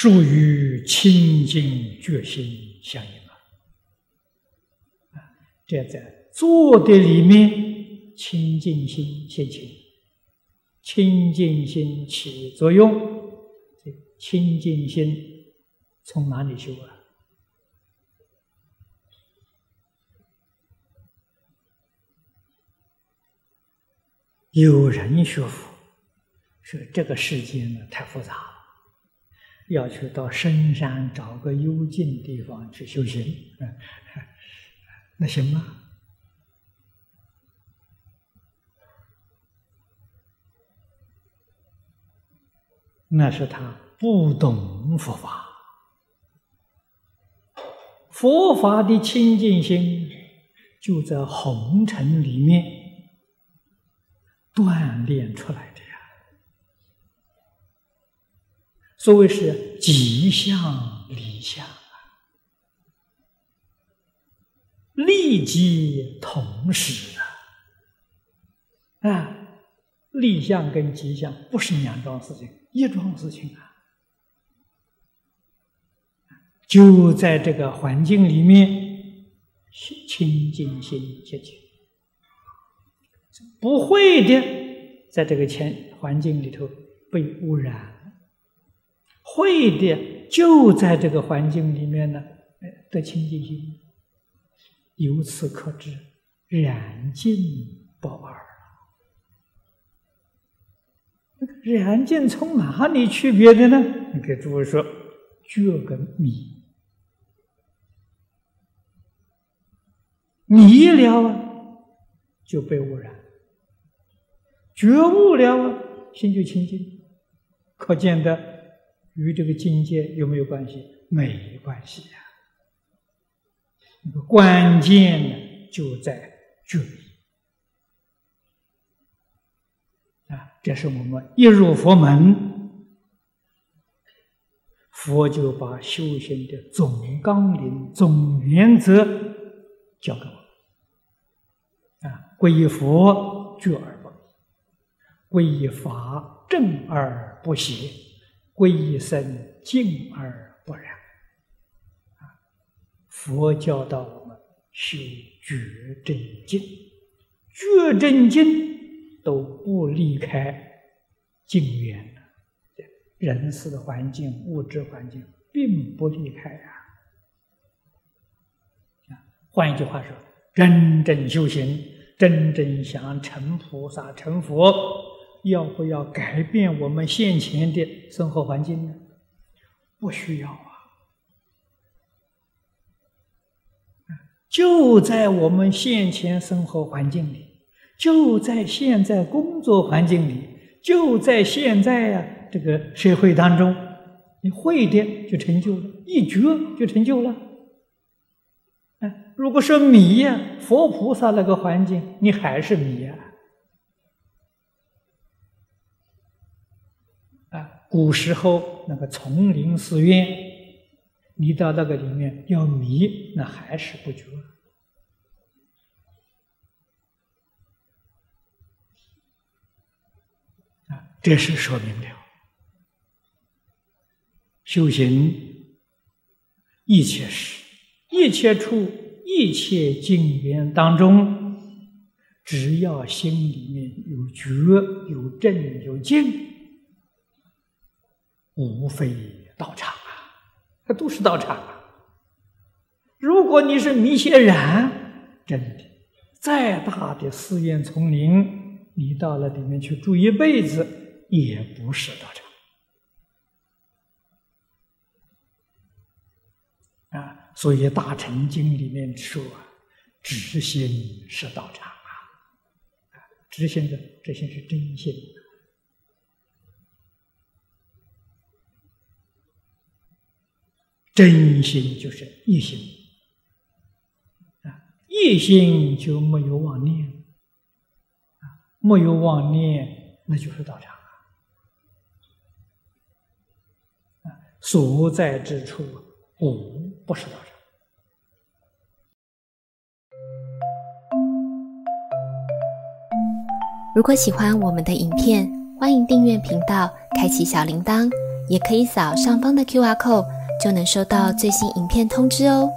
属于清净决心相应啊！这在做的里面，清净心现前，清净心起作用。这清净心从哪里修啊？有人学佛，说这个世界呢太复杂了，要去到深山找个幽静地方去修行，那行吗？那是他不懂佛法，佛法的清净心就在红尘里面。锻炼出来的所谓是吉相离相啊，利即同时啊，啊，利相跟吉相不是两桩事情，一桩事情啊，就在这个环境里面，清净心结集。不会的，在这个前环境里头被污染；会的，就在这个环境里面呢，哎得清净心。由此可知，染净不二了。染净从哪里区别的呢？你给诸位说，觉跟迷，迷了啊，就被污染。觉悟了，心就清净，可见的与这个境界有没有关系？没关系呀。那个关键呢，就在觉啊，这是我们一入佛门，佛就把修行的总纲领、总原则教给我啊，皈依佛，觉而不。皈依法正而不邪，皈依僧静而不染。啊，佛教导我们修觉正经，觉正经都不离开境缘的，人事的环境、物质环境并不离开啊。换一句话说，真正修行，真正想成菩萨、成佛。要不要改变我们现前的生活环境呢？不需要啊，就在我们现前生活环境里，就在现在工作环境里，就在现在啊这个社会当中，你会的就成就了，一觉就成就了。哎，如果说迷呀，佛菩萨那个环境，你还是迷呀。啊古时候那个丛林寺院，你到那个里面要迷，那还是不觉啊。这是说明了修行一切事、一切处、一切境缘当中，只要心里面有觉、有正、有静。无非道场啊，它都是道场啊。如果你是迷些染，真的，再大的寺院丛林，你到了里面去住一辈子，也不是道场啊。所以《大乘经》里面说，知心是道场啊，知心的知心是真心。真心就是一心啊，一心就没有妄念啊，没有妄念，那就是道场啊。所在之处无不是道场。如果喜欢我们的影片，欢迎订阅频道，开启小铃铛。也可以扫上方的 Q R code，就能收到最新影片通知哦。